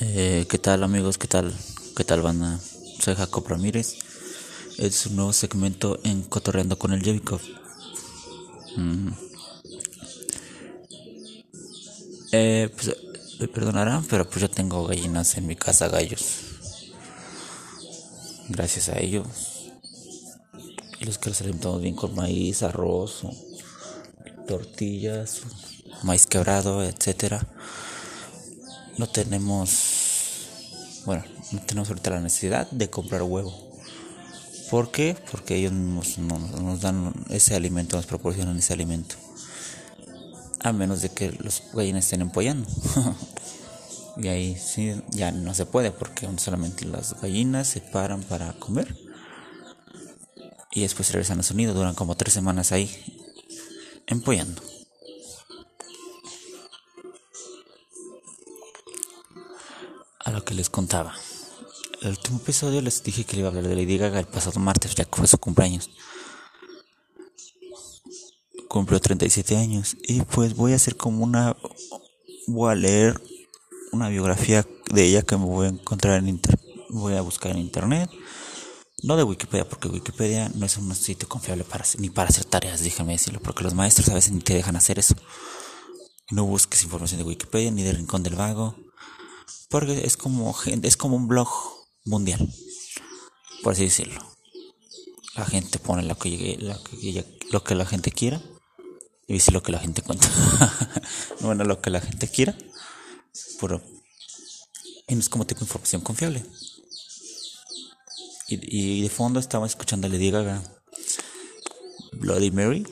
Eh, ¿Qué tal amigos? ¿Qué tal? ¿Qué tal banda? Soy Jacob Ramírez. Es un nuevo segmento en Cotorreando con el Jevikov. Mm. Eh, pues, me perdonarán, pero pues yo tengo gallinas en mi casa, gallos. Gracias a ellos. Y los que los alimentamos bien con maíz, arroz, tortillas, maíz quebrado, etcétera no tenemos, bueno, no tenemos ahorita la necesidad de comprar huevo. ¿Por qué? Porque ellos nos, nos dan ese alimento, nos proporcionan ese alimento. A menos de que los gallinas estén empollando. y ahí sí, ya no se puede porque solamente las gallinas se paran para comer. Y después regresan a su nido, duran como tres semanas ahí empollando. A lo que les contaba. El último episodio les dije que le iba a hablar de Lady Gaga el pasado martes, ya que fue su cumpleaños. Cumplió 37 años y pues voy a hacer como una... Voy a leer una biografía de ella que me voy a encontrar en. Voy a buscar en internet. No de Wikipedia, porque Wikipedia no es un sitio confiable para, ni para hacer tareas, déjame decirlo, porque los maestros a veces ni te dejan hacer eso. No busques información de Wikipedia ni de Rincón del Vago porque es como es como un blog mundial por así decirlo. La gente pone lo que, lo que, lo que la gente quiera y dice lo que la gente cuenta. Bueno lo que la gente quiera pero no es como tipo información confiable. Y, de fondo estaba escuchando a Lady Gaga Bloody Mary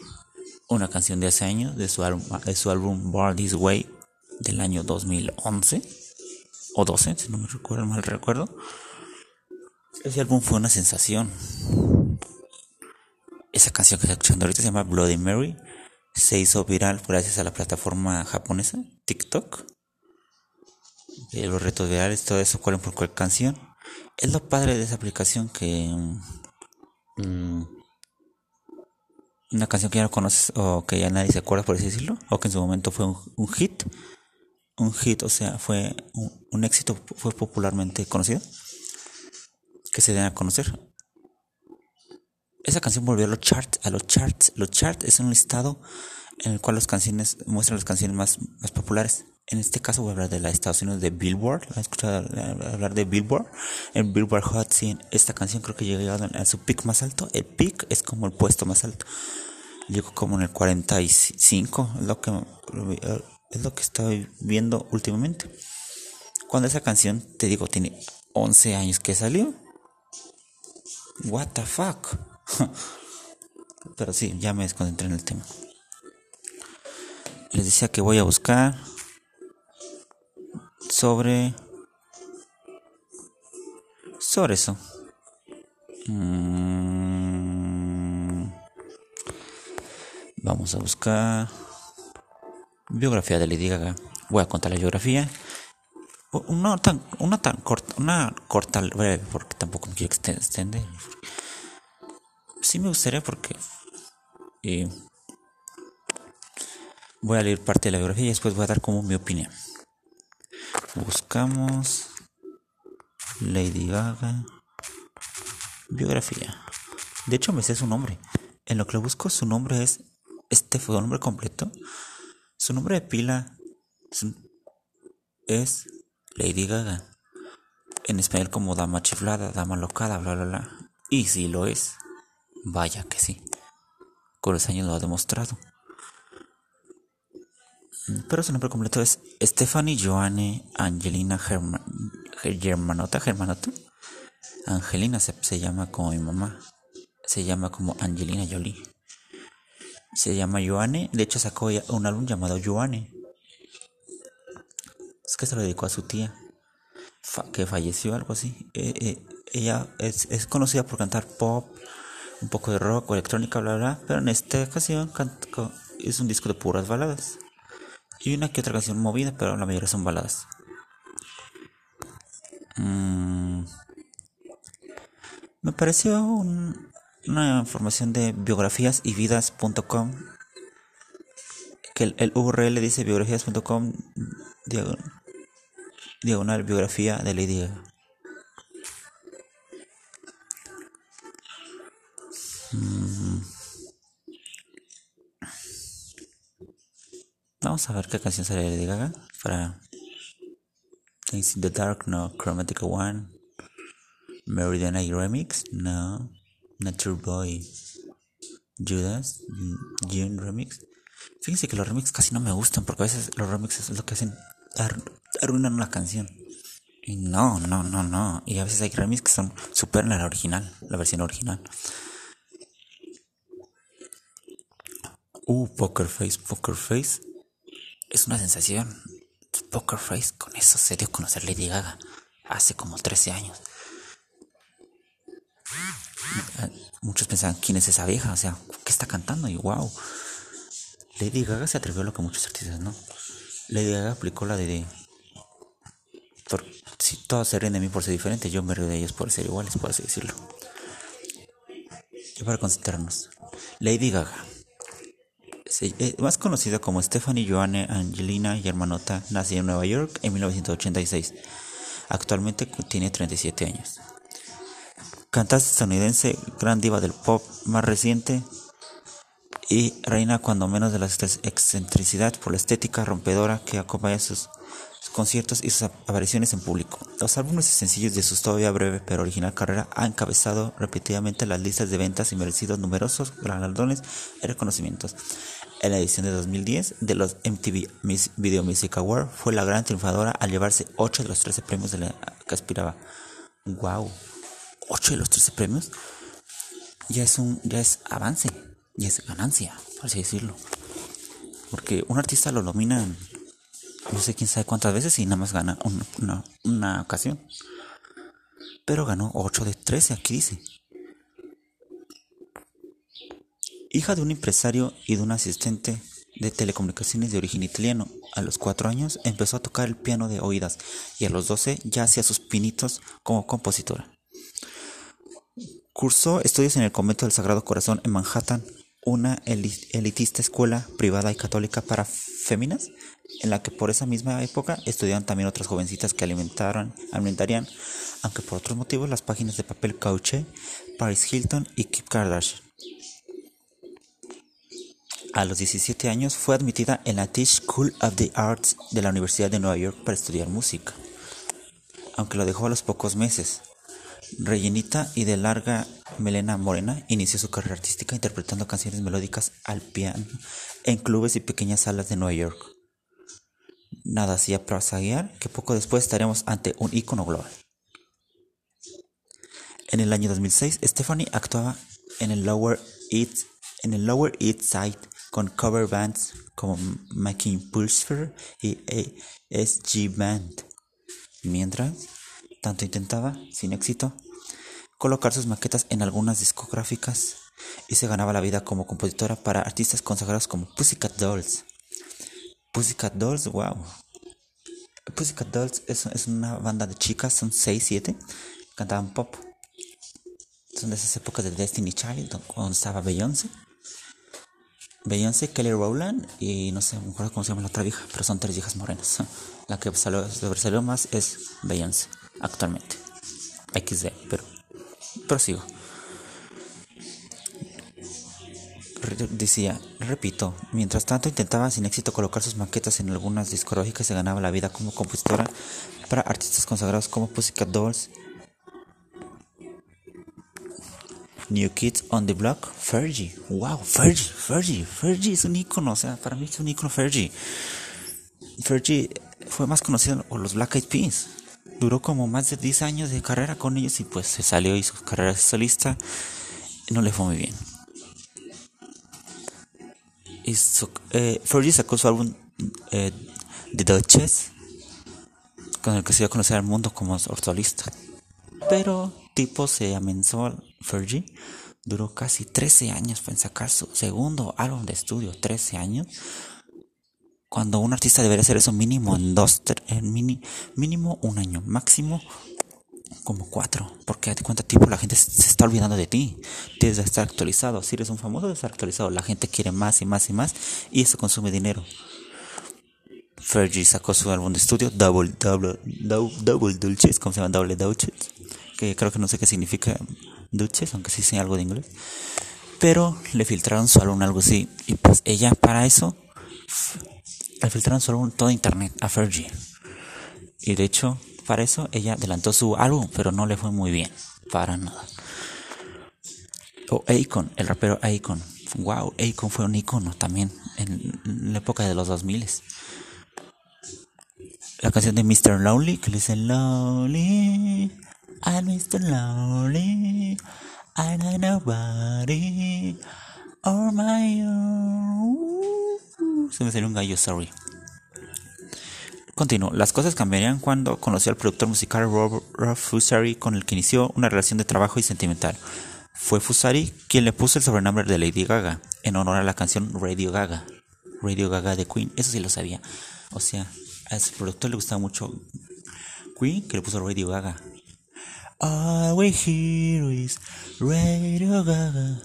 una canción de hace años de su álbum de su álbum Born This Way del año 2011 o 12, si no me recuerdo mal recuerdo. Ese álbum fue una sensación. Esa canción que está escuchando ahorita se llama Bloody Mary. Se hizo viral gracias a la plataforma japonesa, TikTok. De los retos virales, todo eso, cuál por cuál canción. Es lo padre de esa aplicación que. Mm, una canción que ya no conoces o que ya nadie se acuerda, por así decirlo, o que en su momento fue un hit un hit, o sea, fue un, éxito, fue popularmente conocido, que se den a conocer. Esa canción volvió a los charts, a los charts. Los charts es un listado en el cual las canciones muestran las canciones más, más populares. En este caso voy a hablar de la Estados Unidos de Billboard. ¿Has escuchado hablar de Billboard? En Billboard Hot 100, esta canción creo que llegó a su pick más alto. El pick es como el puesto más alto. Llegó como en el 45, lo que es lo que estoy viendo últimamente. Cuando esa canción, te digo, tiene 11 años que salió. What the fuck. Pero sí, ya me desconcentré en el tema. Les decía que voy a buscar sobre sobre eso. Mm. Vamos a buscar Biografía de Lady Gaga. Voy a contar la biografía. Una tan, una tan corta, una corta breve, porque tampoco me quiero extender. Sí me gustaría porque eh, voy a leer parte de la biografía y después voy a dar como mi opinión. Buscamos Lady Gaga biografía. De hecho me sé su nombre. En lo que lo busco su nombre es este fue nombre completo. Su nombre de pila es Lady Gaga. En español como dama chiflada, dama locada, bla bla bla. Y si lo es. Vaya que sí. Con los años lo ha demostrado. Pero su nombre completo es Stephanie Joanne Angelina Germanota. Germanota. Angelina se, se llama como mi mamá. Se llama como Angelina Jolie se llama Joanne. De hecho, sacó un álbum llamado Joanne. Es que se lo dedicó a su tía, que falleció, algo así. Eh, eh, ella es, es, conocida por cantar pop, un poco de rock electrónica, bla, bla, pero en esta ocasión es un disco de puras baladas. Y una que otra canción movida, pero la mayoría son baladas. Mm. Me pareció un, una información de biografías y vidas.com que el, URL dice biografías.com diagonal biografía de Lady Gaga. Mm. Vamos a ver qué canción sale de Lady Gaga para Things in the Dark, no. Chromatica One, Meridian Remix, no. Nature Boy, Judas, June Remix. Fíjense que los remixes casi no me gustan porque a veces los remixes es lo que hacen arruinan una canción. Y no, no, no, no. Y a veces hay remixes que son superan a la original, la versión original. Uh, Poker Face, Poker Face. Es una sensación. Poker Face, con eso se dio a conocer Lady Gaga hace como 13 años. Muchos pensaban, ¿quién es esa vieja? O sea, ¿qué está cantando? Y wow. Lady Gaga se atrevió a lo que muchos artistas no. Lady Gaga aplicó la de... si todos se ríen de mí por ser diferente, yo me río de ellos por ser iguales, por así decirlo. Y para concentrarnos. Lady Gaga. Eh, más conocida como Stephanie Joanne Angelina Germanota, nació en Nueva York en 1986. Actualmente tiene 37 años. Cantante estadounidense, gran diva del pop más reciente, y reina cuando menos de la excentricidad por la estética rompedora que acompaña sus, conciertos y sus apariciones en público. Los álbumes y sencillos de su todavía breve pero original carrera han encabezado repetidamente las listas de ventas y merecidos numerosos galardones y reconocimientos. En la edición de 2010 de los MTV Video Music Awards fue la gran triunfadora al llevarse 8 de los 13 premios de la que aspiraba. ¡Wow! 8 de los 13 premios ya es un ya es avance y es ganancia, por así decirlo. Porque un artista lo nomina no sé quién sabe cuántas veces y nada más gana una, una, ocasión. Pero ganó 8 de 13, aquí dice. Hija de un empresario y de un asistente de telecomunicaciones de origen italiano, a los 4 años empezó a tocar el piano de oídas y a los 12 ya hacía sus pinitos como compositora. Cursó estudios en el convento del Sagrado Corazón en Manhattan una elitista escuela privada y católica para féminas, en la que por esa misma época estudiaban también otras jovencitas que alimentarían, aunque por otros motivos, las páginas de papel Cauche, Paris Hilton y Kim Kardashian. A los 17 años fue admitida en la Tisch School of the Arts de la Universidad de Nueva York para estudiar música, aunque lo dejó a los pocos meses. Rellenita y de larga melena morena, inició su carrera artística interpretando canciones melódicas al piano en clubes y pequeñas salas de Nueva York. Nada hacía guiar que poco después estaremos ante un ícono global. En el año 2006, Stephanie actuaba en el Lower East, en el Lower East Side con cover bands como Making Pulsfer y ASG Band. Mientras tanto intentaba, sin éxito, colocar sus maquetas en algunas discográficas y se ganaba la vida como compositora para artistas consagrados como Pussycat Dolls. Pussycat Dolls, wow. Pussycat Dolls es, es una banda de chicas, son 6, 7, cantaban pop. Son de esas épocas de Destiny Child, cuando estaba Beyoncé. Beyoncé, Kelly Rowland y no sé, me acuerdo cómo se llama la otra vieja, pero son tres viejas morenas. La que salió más es Beyoncé actualmente. XD, pero prosigo. Decía, repito, mientras tanto intentaba sin éxito colocar sus maquetas en algunas discográficas se ganaba la vida como compositora para artistas consagrados como Pussycat Dolls, New Kids on the Block, Fergie. Wow, Fergie, Fergie, Fergie es un icono, o sea, para mí es un icono Fergie. Fergie fue más conocido por los Black Eyed Peas duró como más de 10 años de carrera con ellos y pues se salió y su carrera solista no le fue muy bien. Eh, Fergie sacó su álbum eh, The Duchess, con el que se dio a conocer al mundo como solista. Pero tipo se amenazó Fergie, duró casi 13 años en sacar su segundo álbum de estudio, 13 años cuando un artista debería hacer eso mínimo en dos, en mínimo un año, máximo como cuatro, porque de cuenta tipo la gente se está olvidando de ti, tienes que estar actualizado, si eres un famoso estar actualizado, la gente quiere más y más y más y eso consume dinero. Fergie sacó su álbum de estudio, Double, Double, Double, Double Dulces, ¿cómo se llama? Double Dulces, que creo que no sé qué significa Dulces, aunque sí sé algo de inglés. Pero le filtraron su álbum, algo así, y pues ella para eso, le filtraron álbum todo internet a Fergie. Y de hecho, para eso ella adelantó su álbum, pero no le fue muy bien, para nada. O Akon, el rapero Akon. Wow, Akon fue un icono también en la época de los 2000 la canción de Mr. Lonely, que le dice Lonely, I'm Mr. Lonely, I know nobody, or my own. Se me salió un gallo, sorry. Continuó. Las cosas cambiarían cuando conoció al productor musical Rob, Fusari, con el que inició una relación de trabajo y sentimental. Fue Fusari quien le puso el sobrenombre de Lady Gaga, en honor a la canción Radio Gaga. Radio Gaga de Queen, eso sí lo sabía. O sea, a ese productor le gustaba mucho Queen, que le puso Radio Gaga. All we hear is Radio Gaga,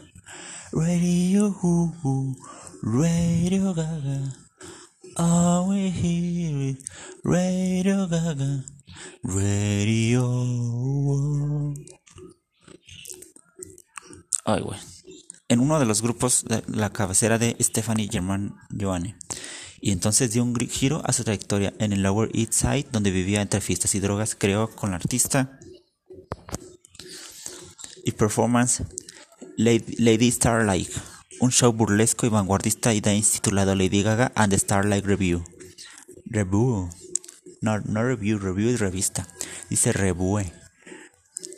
Radio Radio Gaga. All we hear Radio Gaga, Radio. Ay, güey. En uno de los grupos de la cabecera de Stephanie German Joanne y entonces dio un giro a su trayectoria en el Lower East Side, donde vivía entre fiestas y drogas, creó con la artista y performance Lady, Starlight, un show burlesco y vanguardista y dance titulado Lady Gaga and the Starlight Review. Review. No, no review, review es revista. Dice revue,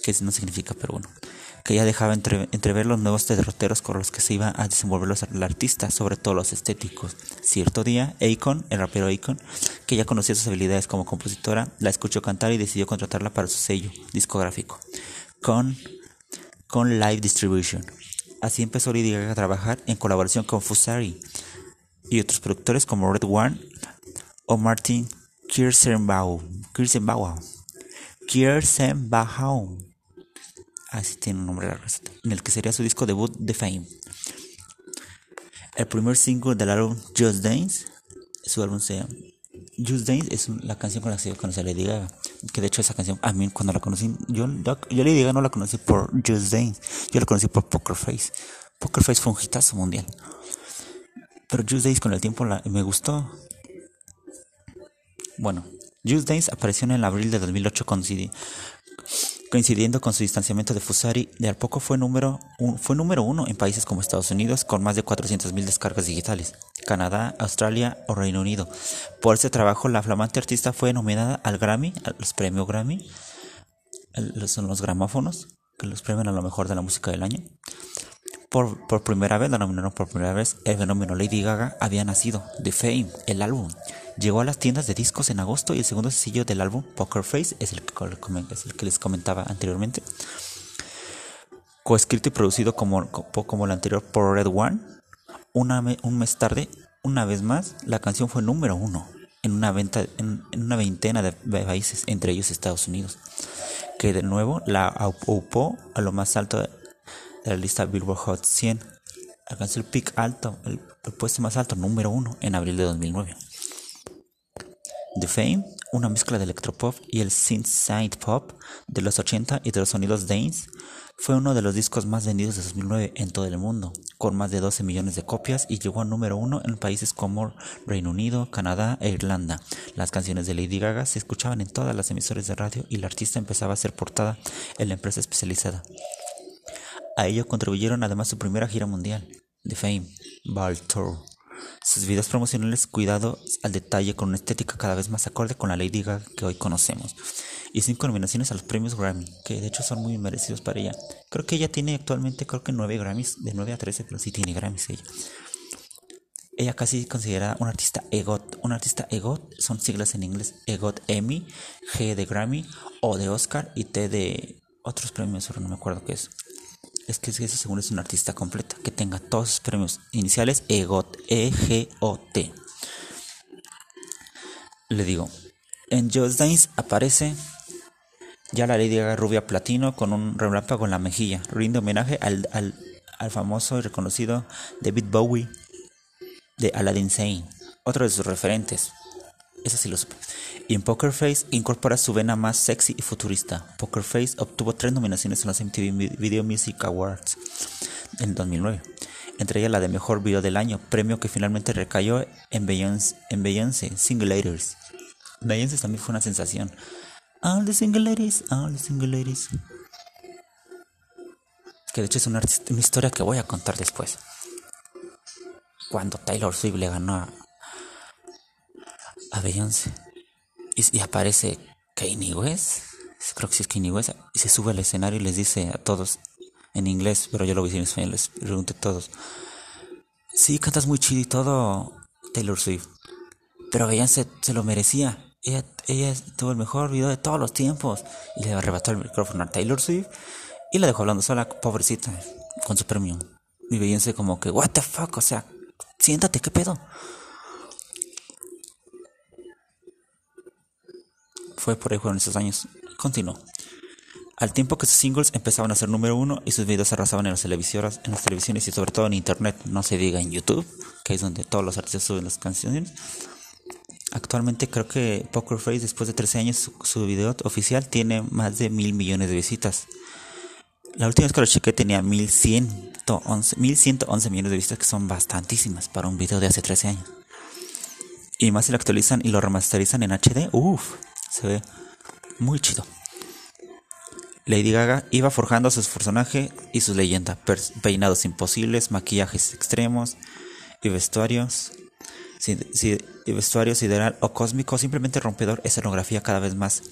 que no significa, pero bueno que ya dejaba entrever los nuevos derroteros con los que se iba a desenvolver los, artista, sobre todo los estéticos. Cierto día, Akon, el rapero Akon, que ya conocía sus habilidades como compositora, la escuchó cantar y decidió contratarla para su sello discográfico, con, con Live Distribution. Así empezó Lady a trabajar en colaboración con Fusari y otros productores como Red One o Martin Kirsenbaum. Kirsenbaum. Kirsenbaum así tiene un nombre la en el que sería su disco debut de Fame. El primer single del álbum Just Dance, su álbum se Just Dance, es la canción con la que yo conocí a Lady Gaga. Que de hecho esa canción, a mí cuando la conocí, yo, yo, yo Lady no la conocí por Just Dance, yo la conocí por Poker Face. Poker Face fue un hitazo mundial. Pero Just Dance con el tiempo me gustó. Bueno, Just Dance apareció en el abril de 2008 con CD, coincidiendo con su distanciamiento de Fusari, de al poco fue número, fue número uno en países como Estados Unidos, con más de 400.000 descargas digitales, Canadá, Australia o Reino Unido. Por ese trabajo, la flamante artista fue nominada al Grammy, a los premios Grammy, son los gramófonos, que los premian a lo mejor de la música del año. Por, primera vez, la nominaron por primera vez, el fenómeno Lady Gaga había nacido, The Fame, el álbum. Llegó a las tiendas de discos en agosto y el segundo sencillo del álbum, Poker Face, es el que, les comentaba anteriormente. Coescrito y producido como, como el anterior por Red One. un mes tarde, una vez más, la canción fue número uno en una, venta, en, una veintena de países, entre ellos Estados Unidos, que de nuevo la ocupó a lo más alto la lista Billboard Hot 100. Alcanzó el pick alto, el, puesto más alto, número uno, en abril de 2009. The Fame, una mezcla de electropop y el synth pop de los 80 y de los sonidos dance, fue uno de los discos más vendidos de 2009 en todo el mundo, con más de 12 millones de copias y llegó a número uno en países como Reino Unido, Canadá e Irlanda. Las canciones de Lady Gaga se escuchaban en todas las emisoras de radio y la artista empezaba a ser portada en la empresa especializada. A ello contribuyeron además su primera gira mundial, The Fame, Ball Tour. Sus videos promocionales cuidado al detalle con una estética cada vez más acorde con la Lady Gaga que hoy conocemos. Y cinco nominaciones a los premios Grammy, que de hecho son muy merecidos para ella. Creo que ella tiene actualmente, creo que nueve Grammys, de 9 a 13, pero sí tiene Grammys ella. Ella casi considerada una artista EGOT. Un artista EGOT son siglas en inglés EGOT Emmy, G de Grammy, O de Oscar y T de otros premios, pero no me acuerdo qué es es que eso según es un artista completa, que tenga todos sus premios iniciales EGOT, E-G-O-T. Le digo, en Just Dance aparece ya la Lady Gaga rubia platino con un relámpago en la mejilla, rinde homenaje al, al, al famoso y reconocido David Bowie de Aladdin Sane, otro de sus referentes. Eso sí lo supe. Y en Poker Face incorpora su vena más sexy y futurista. Poker Face obtuvo tres nominaciones en los MTV Video Music Awards en 2009. Entre ellas la de Mejor Video del Año, premio que finalmente recayó en Beyoncé, en Beyoncé Singulators. Beyoncé también fue una sensación. All the single ladies, all the single ladies. Que de hecho es una, una historia que voy a contar después. Cuando Taylor Swift le ganó a, a Beyoncé. Y, aparece Kanye West, creo que sí es Kanye West, y se sube al escenario y les dice a todos, en inglés, pero yo lo vi en español, les pregunté a todos, sí, cantas muy chido y todo, Taylor Swift, pero Beyoncé se lo merecía. Ella, ella tuvo el mejor video de todos los tiempos. Y le arrebató el micrófono a Taylor Swift y la dejó hablando sola, pobrecita, con su premio. Y Beyoncé como que, what the fuck, o sea, siéntate, ¿qué pedo? Fue por ahí fueron esos años. Continuó. Al tiempo que sus singles empezaban a ser número uno y sus videos arrasaban en las televisoras, en las televisiones y sobre todo en internet, no se diga en YouTube, que es donde todos los artistas suben las canciones. Actualmente creo que Poker Face, después de 13 años, su, video oficial tiene más de mil millones de visitas. La última vez que lo chequé tenía 1111, 1111 millones de vistas, que son bastantísimas para un video de hace 13 años. Y más si lo actualizan y lo remasterizan en HD, uff, se ve muy chido. Lady Gaga iba forjando su personaje y su leyenda, peinados imposibles, maquillajes extremos y vestuarios, y vestuario sideral o cósmico, simplemente rompedor, escenografía cada vez más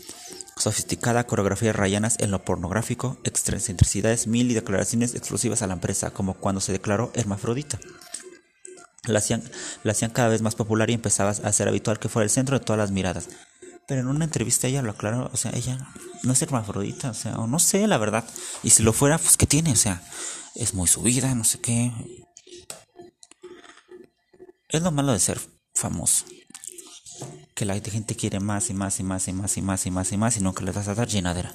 sofisticada, coreografías rayanas en lo pornográfico, excentricidades mil y declaraciones exclusivas a la empresa, como cuando se declaró hermafrodita. La hacían cada vez más popular y empezaba a ser habitual que fuera el centro de todas las miradas. Pero en una entrevista ella lo aclaró, o sea, ella no es hermafrodita, o sea, o no sé la verdad. Y si lo fuera, pues ¿qué tiene? O sea, es muy subida, no sé qué. Es lo malo de ser famoso. Que la gente quiere más y más y más y más y más y más y más y nunca le vas a dar llenadera.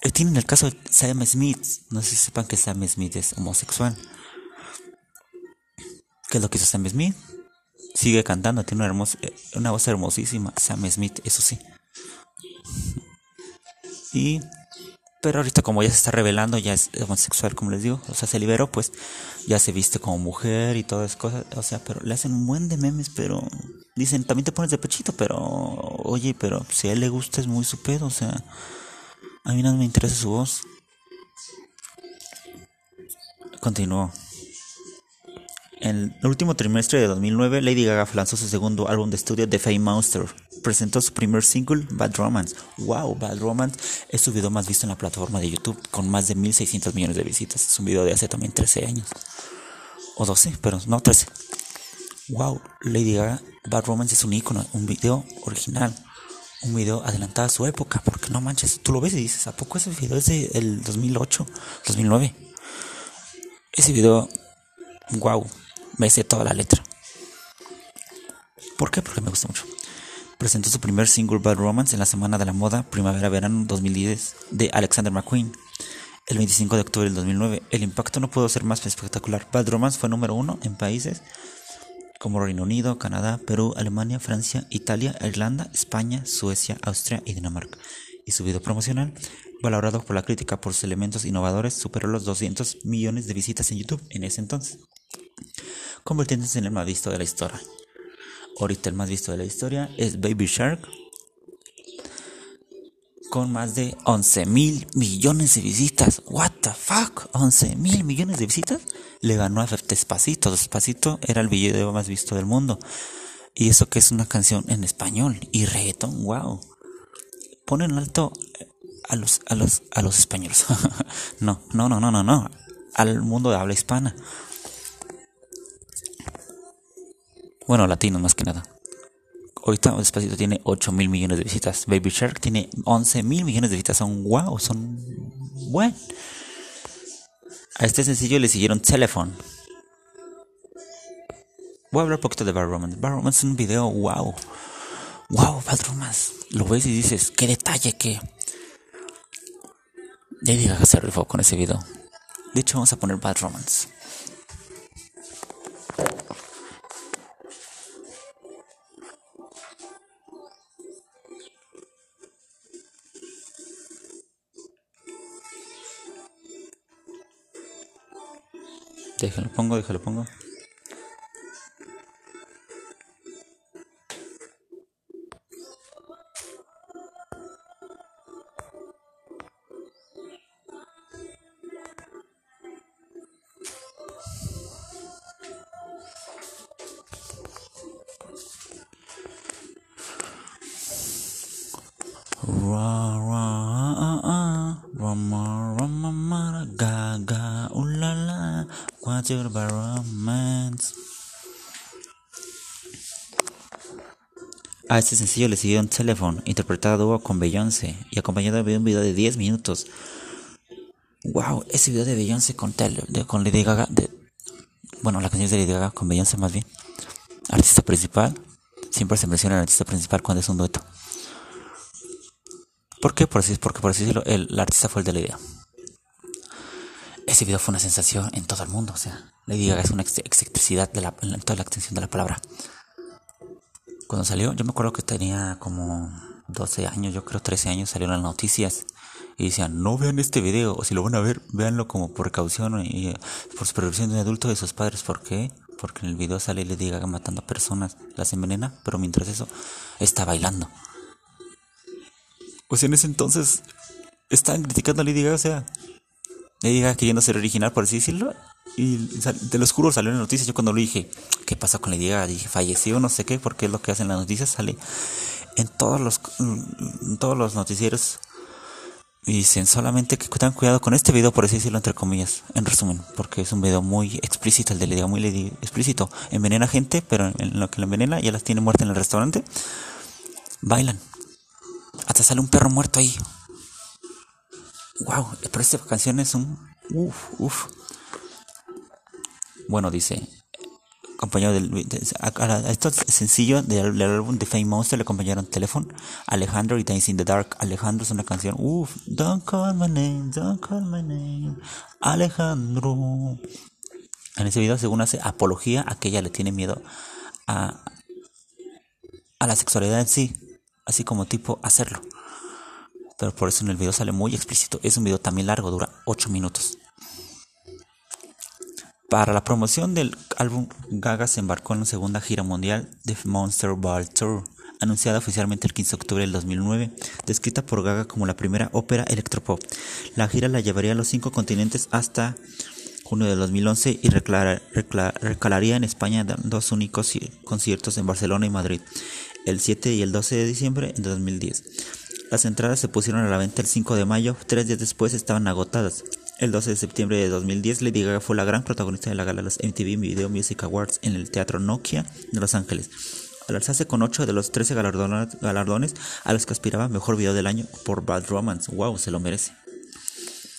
Eh, tienen el caso de Sam Smith. No sé si sepan que Sam Smith es homosexual. ¿Qué es lo que hizo Sam Smith? Sigue cantando, tiene una, eh, una voz hermosísima. Sam Smith, eso sí. Y. Pero ahorita, como ya se está revelando, ya es homosexual, como les digo. O sea, se liberó, pues ya se viste como mujer y todas esas cosas. O sea, pero le hacen un buen de memes, pero. Dicen, también te pones de pechito, pero. Oye, pero si a él le gusta, es muy su pedo. O sea, a mí no me interesa su voz. Continuó. En el último trimestre de 2009, Lady Gaga lanzó su segundo álbum de estudio, The Fame Monster. Presentó su primer single, Bad Romance. ¡Wow! Bad Romance es su video más visto en la plataforma de YouTube, con más de 1600 millones de visitas. Es un video de hace también 13 años. O 12, pero no 13. ¡Wow! Lady Gaga, Bad Romance es un icono, un video original. Un video adelantado a su época, porque no manches, tú lo ves y dices, ¿a poco ese video es del 2008, 2009? Ese video, wow, me sé toda la letra. ¿Por qué? Porque me gusta mucho. Presentó su primer single Bad Romance en la Semana de la Moda Primavera-Verano 2010 de Alexander McQueen. El 25 de octubre del 2009, el impacto no pudo ser más espectacular. Bad Romance fue número uno en países como Reino Unido, Canadá, Perú, Alemania, Francia, Italia, Irlanda, España, Suecia, Austria y Dinamarca. Y su video promocional, valorado por la crítica por sus elementos innovadores, superó los 200 millones de visitas en YouTube en ese entonces convirtiéndose en el más visto de la historia. Ahorita el más visto de la historia es Baby Shark, con más de 11 mil millones de visitas. What the fuck? 11 mil millones de visitas. Le ganó a Despacito. Despacito era el video más visto del mundo. Y eso que es una canción en español y reggaeton, wow. Ponen alto a los a los a los españoles. no, no, no, no, no, no. Al mundo de habla hispana. Bueno, latino más que nada. Ahorita Despacito tiene 8 mil millones de visitas. Baby Shark tiene 11 mil millones de visitas. Son wow, son bueno. A este sencillo le siguieron Telephone. Voy a hablar un poquito de Bad Romance. Bad Romance es un video wow. Wow, Bad Romance. Lo ves y dices, qué detalle, qué. Lady Gaga se rifó con ese video. De hecho, vamos a poner Bad Romance. Déjalo pongo, déjalo pongo. Ra A este sencillo le siguió un teléfono interpretado a dúo con Beyoncé y acompañado de un video de 10 minutos. Wow, ese video de Beyoncé con, con Lady Gaga, bueno, la canción de Lady Gaga con Beyoncé más bien. Artista principal, siempre se menciona el artista principal cuando es un dueto. ¿Por qué? Por así, porque por así decirlo, el, artista fue el de la idea. Ese video fue una sensación en todo el mundo. O sea, Lady Gaga es una excentricidad de la, en toda la extensión de la palabra. Cuando salió, yo me acuerdo que tenía como 12 años, yo creo 13 años, salieron las noticias y decían, no vean este video, o si lo van a ver, véanlo como por precaución y por supervisión de un adulto de sus padres. ¿Por qué? Porque en el video sale Lady Gaga matando a personas, las envenena, pero mientras eso está bailando. O sea, en ese entonces estaban criticando a Lady Gaga, o sea, Gaga queriendo ser original, por así decirlo. Y de los juro salió en la noticia. Yo cuando lo dije, ¿qué pasa con Lady Gaga? Dije, falleció, no sé qué, porque es lo que hacen las noticias. Sale en todos los, en todos los noticieros. Y dicen solamente que tengan cuidado con este video, por así decirlo, entre comillas, en resumen, porque es un video muy explícito, el de Lady Gaga, muy Lady, explícito. Envenena gente, pero en lo que la envenena ya las tiene muertas en el restaurante. Bailan. Hasta sale un perro muerto ahí. Wow, pero esta canción es un. Uf, uf. Bueno, dice. Acompañado del. a, esto es sencillo del, álbum de Fame Monster le acompañaron Telephone, Alejandro y Dance in the Dark. Alejandro es una canción. Uf, don't call my name, don't call my name. Alejandro. En ese video, según hace apología a que ella le tiene miedo a, a la sexualidad en sí así como tipo hacerlo. Por eso en el video sale muy explícito. Es un video también largo, dura 8 minutos. Para la promoción del álbum, Gaga se embarcó en la segunda gira mundial de Monster Ball Tour, anunciada oficialmente el 15 de octubre del 2009, descrita por Gaga como la primera ópera electropop. La gira la llevaría a los cinco continentes hasta junio de 2011 y recalaría en España dos únicos conciertos en Barcelona y Madrid el 7 y el 12 de diciembre de 2010. Las entradas se pusieron a la venta el 5 de mayo, tres días después estaban agotadas. El 12 de septiembre de 2010, Lady Gaga fue la gran protagonista de la gala de los MTV Video Music Awards en el Teatro Nokia de Los Ángeles. Al alzarse con 8 de los 13 galardones, a los que aspiraba Mejor Video del Año por Bad Romance. ¡Wow! Se lo merece.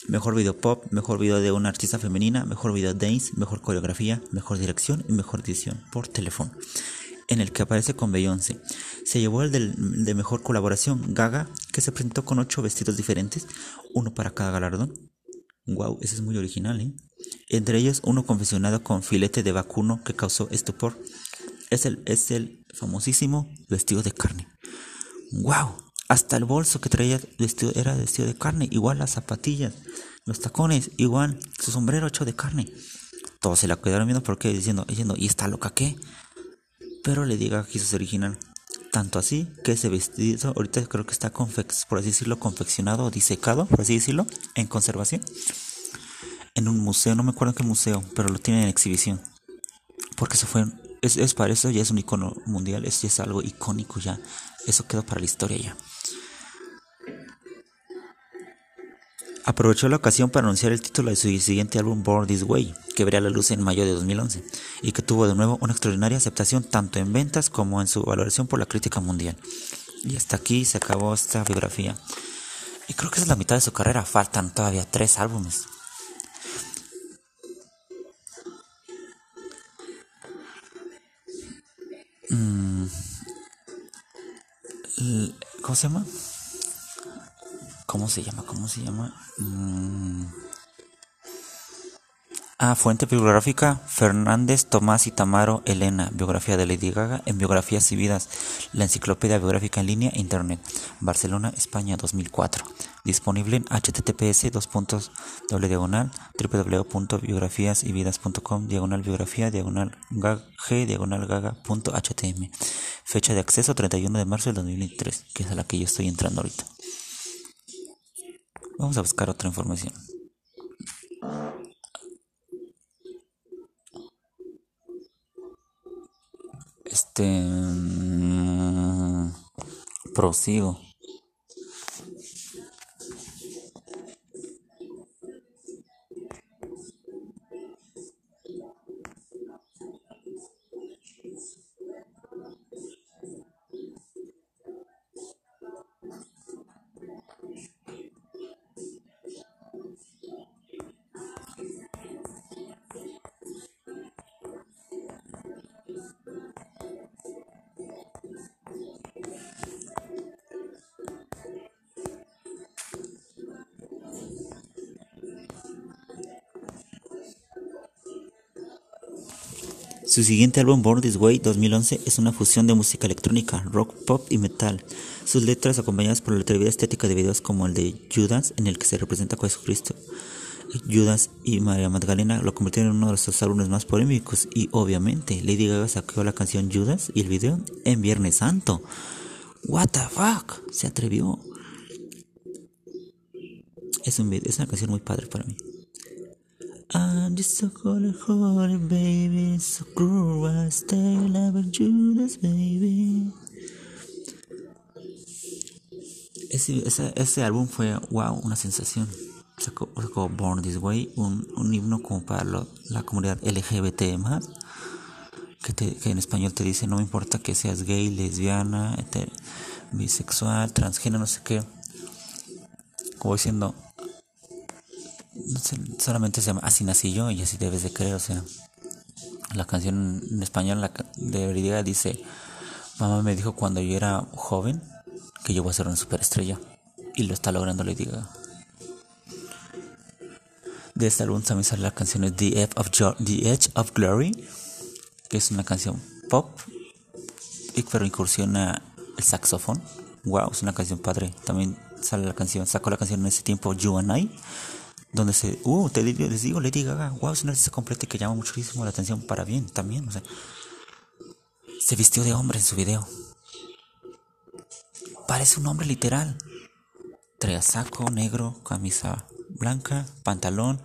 Mejor video pop, mejor video de una artista femenina, mejor video dance, mejor coreografía, mejor dirección y mejor edición por teléfono en el que aparece con Beyoncé. Se llevó el de mejor colaboración, Gaga, que se presentó con ocho vestidos diferentes, uno para cada galardón. Wow, ese es muy original, ¿eh? Entre ellos, uno confeccionado con filete de vacuno que causó estupor. Es el, es el famosísimo vestido de carne. Wow, hasta el bolso que traía vestido, era vestido de carne, igual las zapatillas, los tacones, igual su sombrero hecho de carne. Todos se la quedaron viendo porque diciendo, diciendo, ¿y está loca qué? Pero le diga que es original. Tanto así que ese vestido ahorita creo que está, por así decirlo, confeccionado o disecado, por así decirlo, en conservación. En un museo, no me acuerdo qué museo, pero lo tienen en exhibición. Porque eso fue, es, es para eso ya es un icono mundial, es, es algo icónico ya. Eso quedó para la historia ya. Aprovechó la ocasión para anunciar el título de su siguiente álbum Born This Way, que vería la luz en mayo de 2011, y que tuvo de nuevo una extraordinaria aceptación tanto en ventas como en su valoración por la crítica mundial. Y hasta aquí se acabó esta biografía. Y creo que es la mitad de su carrera, faltan todavía tres álbumes. Mm. ¿Cómo se llama? ¿Cómo se llama? ¿Cómo se llama? Mm. Ah, fuente bibliográfica, Fernández, Tomás y Tamaro, Elena, biografía de Lady Gaga en Biografías y Vidas, la enciclopedia biográfica en línea, Internet, Barcelona, España, 2004. Disponible en https diagonal www.biografiasyvidas.com diagonal biografía diagonal g diagonal gaga.htm. Fecha de acceso 31 de marzo del 2023, que es a la que yo estoy entrando ahorita. Vamos a buscar otra información. Este. Mm, prosigo. Su siguiente álbum, Born This Way 2011, es una fusión de música electrónica, rock, pop y metal. Sus letras acompañadas por la atrevida estética de videos como el de Judas, en el que se representa a Jesucristo. Judas y María Magdalena lo convirtieron en uno de sus álbumes más polémicos y obviamente Lady Gaga sacó la canción Judas y el video en Viernes Santo. What the fuck? Se atrevió. Es, un, es una canción muy padre para mí. Just so baby. So cruel, I stay like Judas, baby. Ese, ese, ese, álbum fue, wow, una sensación. Sacó, sacó Born This Way, un, un himno como para lo, la comunidad LGBT más. Que, te, que, en español te dice, no me importa que seas gay, lesbiana, bisexual, transgénero, no sé qué. Como diciendo, solamente se llama Así nací yo y así debes de creer, o sea, la canción en español la de Bridiga dice, mamá me dijo cuando yo era joven que yo voy a ser una superestrella y lo está logrando Lady Gaga. De este álbum también sale la canción The of, The Edge of Glory, que es una canción pop, pero incursiona el saxofón. Wow, es una canción padre. También sale la canción, sacó la canción en ese tiempo You and I donde se, uh, te, les digo, Lady Gaga, wow, es una artista completa que llama muchísimo la atención para bien también, se vistió de hombre en su video. Parece un hombre literal. Traía negro, camisa blanca, pantalón,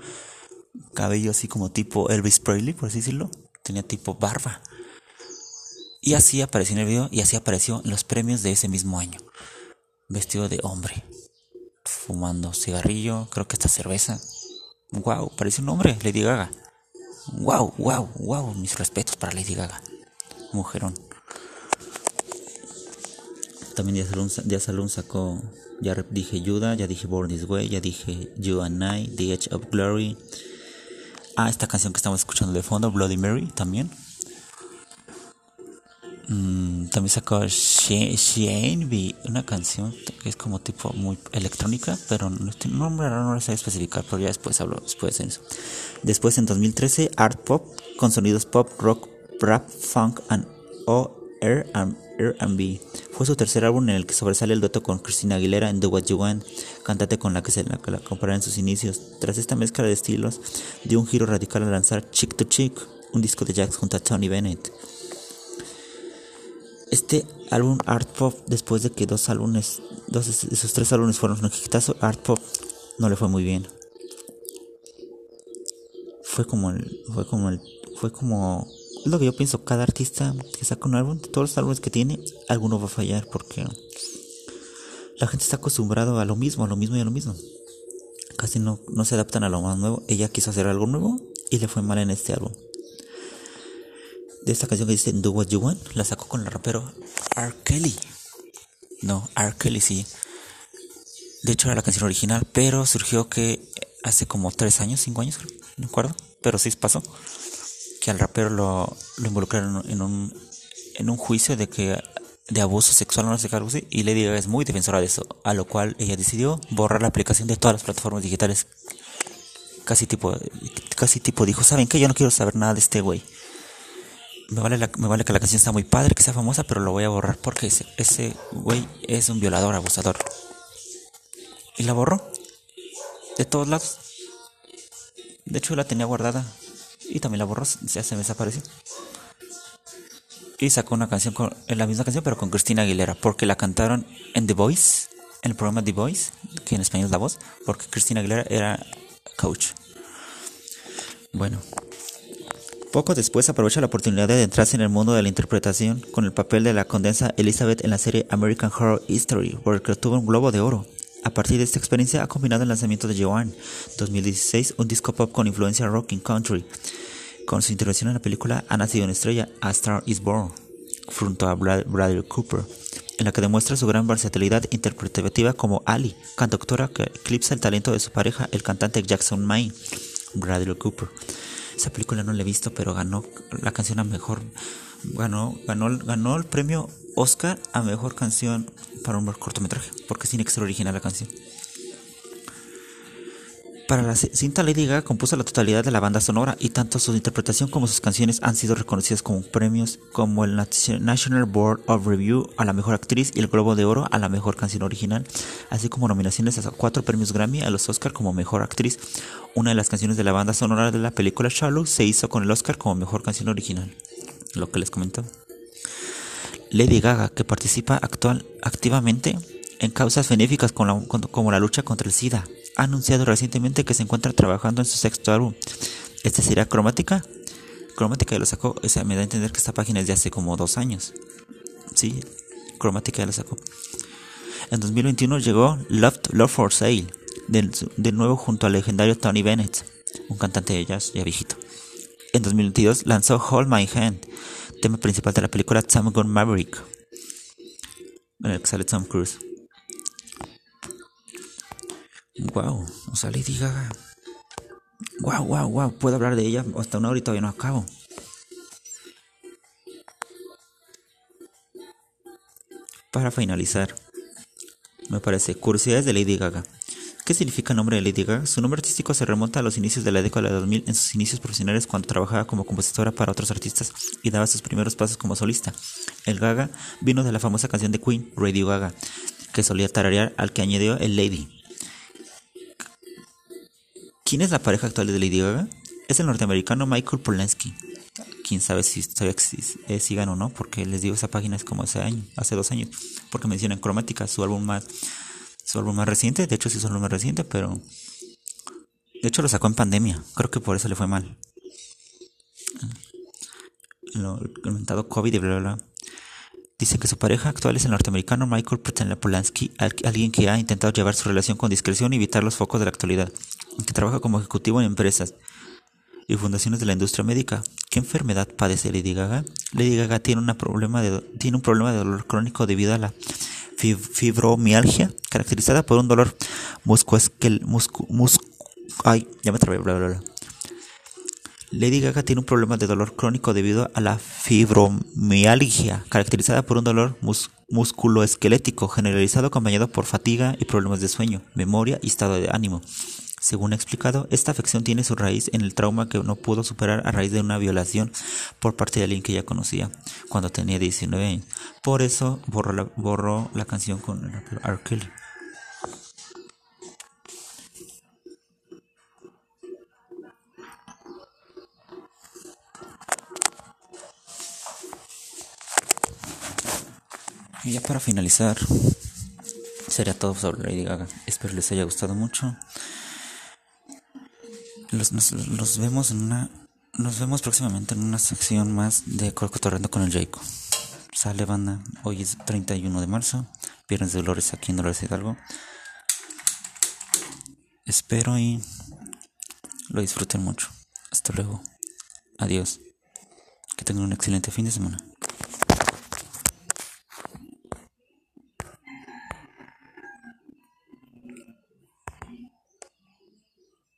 cabello así como tipo Elvis Presley, por así decirlo. Tenía tipo barba. Y así apareció en el video y así apareció en los premios de ese mismo año. Vestido de hombre fumando cigarrillo, creo que esta cerveza. Wow, parece un hombre, Lady Gaga. Wow, wow, wow, mis respetos para Lady Gaga. Mujerón. También ya Salón sacó, ya dije Judah, ya dije Born This Way, ya dije You and I, The Edge of Glory. Ah, esta canción que estamos escuchando de fondo, Bloody Mary, también. Mm, también sacó Shane una canción que es como tipo muy electrónica, pero no nombre no lo sé especificar, pero ya después hablo después de eso. Después en 2013, Art Pop con sonidos pop, rock, rap, funk and R&B. Fue su tercer álbum en el que sobresale el dueto con Christina Aguilera en Do What You Want, cantante con la que se la, la en sus inicios. Tras esta mezcla de estilos, dio un giro radical al lanzar Chick to Chick, un disco de jazz junto a Tony Bennett. Este álbum Art Pop, después de que dos álbumes, dos de esos tres álbumes fueron un exitazo, Art Pop no le fue muy bien. Fue como el, fue como el, fue como, lo que yo pienso, cada artista que saca un álbum, todos los álbumes que tiene, alguno va a fallar porque la gente está acostumbrado a lo mismo, a lo mismo y a lo mismo. Casi no, no se adaptan a lo más nuevo. Ella quiso hacer algo nuevo y le fue mal en este álbum de esta canción que dice Do What You Want, la sacó con el rapero R. Kelly. No, R. Kelly sí. De hecho era la canción original, pero surgió que hace como 3 años, 5 años, no acuerdo, pero sí pasó. Que al rapero lo, lo involucraron en un, en un juicio de que de abuso sexual no sé qué algo así, y Lady Gaga es muy defensora de eso, a lo cual ella decidió borrar la aplicación de todas las plataformas digitales casi tipo, casi tipo dijo, ¿saben qué? Yo no quiero saber nada de este güey. Me vale, me vale que la canción sea muy padre, que sea famosa, pero lo voy a borrar porque ese, ese güey es un violador, abusador. Y la borró. De todos lados. De hecho, la tenía guardada. Y también la borró, ya se me desapareció. Y sacó una canción con, la misma canción, pero con Cristina Aguilera, porque la cantaron en The Voice, en el programa The Voice, que en español es La Voz, porque Cristina Aguilera era coach. Bueno. Poco después aprovecha la oportunidad de adentrarse en el mundo de la interpretación con el papel de la condensa Elizabeth en la serie American Horror History, porque obtuvo un Globo de Oro. A partir de esta experiencia ha combinado el lanzamiento de Joanne 2016, un disco pop con influencia rock and country, con su intervención en la película Ha nacido una estrella, A Star is Born, junto a Bradley Cooper, en la que demuestra su gran versatilidad interpretativa como Ali, cantautora que eclipsa el talento de su pareja, el cantante Jackson May, Bradley Cooper. Esa película no la he visto, pero ganó la canción a mejor, ganó, ganó, ganó el premio Oscar a mejor canción para un cortometraje, porque tiene que ser original la canción. Para la cinta Lady Gaga compuso la totalidad de la banda sonora y tanto su interpretación como sus canciones han sido reconocidas como premios como el National Board of Review a la mejor actriz y el Globo de Oro a la mejor canción original, así como nominaciones a cuatro premios Grammy a los Oscar como mejor actriz. Una de las canciones de la banda sonora de la película Shallow se hizo con el Oscar como mejor canción original, lo que les comentaba. Lady Gaga, que participa actual, activamente en causas benéficas como la lucha contra el SIDA, anunciado recientemente que se encuentra trabajando en su sexto álbum. ¿Este será Cromática? Cromática ya lo sacó, o me da a entender que esta página es de hace como dos años. Sí, Cromática ya lo sacó. En 2021 llegó Love, Love for Sale, de, nuevo junto al legendario Tony Bennett, un cantante de jazz ya viejito. En 2022 lanzó Hold My Hand, tema principal de la película Tom Gun Maverick, en el que sale Tom Cruise. Wow, o sea, Lady Gaga. Wow, wow, wow. Puedo hablar de ella hasta una hora y todavía no acabo. Para finalizar, me parece curiosidades de Lady Gaga. ¿Qué significa el nombre de Lady Gaga? Su nombre artístico se remonta a los inicios de la década de 2000 en sus inicios profesionales cuando trabajaba como compositora para otros artistas y daba sus primeros pasos como solista. El Gaga vino de la famosa canción de Queen, Radio Gaga, que solía tararear al que añadió el Lady. ¿Quién es la pareja actual de Lady Gaga? Es el norteamericano Michael Polanski. Quién sabe si todavía eh, o no, porque les digo, esa página es como hace año, hace dos años, porque mencionan Cromática, su álbum más, su álbum más reciente, de hecho sí es su álbum más reciente, pero de hecho lo sacó en pandemia, creo que por eso le fue mal. Lo comentado COVID y bla bla bla. Dice que su pareja actual es el norteamericano Michael Polanski, alguien que ha intentado llevar su relación con discreción y evitar los focos de la actualidad que trabaja como ejecutivo en empresas y fundaciones de la industria médica. ¿Qué enfermedad padece Lady Gaga? Lady Gaga tiene, problema de, tiene un problema de dolor crónico debido a la fibromialgia, caracterizada por un dolor musculoesquelético. Muscu, ay, ya me. Lady Gaga tiene un problema de dolor crónico debido a la fibromialgia, caracterizada por un dolor musculoesquelético generalizado acompañado por fatiga y problemas de sueño, memoria y estado de ánimo. Según ha explicado, esta afección tiene su raíz en el trauma que no pudo superar a raíz de una violación por parte de alguien que ella conocía cuando tenía 19 años. Por eso borró la, canción con R. Kelly. Y ya para finalizar, sería todo sobre Lady Gaga. Espero les haya gustado mucho. Los, nos, vemos en una. Nos vemos próximamente en una sección más de Corcotorrendo con el Jayco. Sale banda. Hoy es 31 de marzo. Viernes de Dolores aquí en Dolores Hidalgo. Espero y lo disfruten mucho. Hasta luego. Adiós. Que tengan un excelente fin de semana.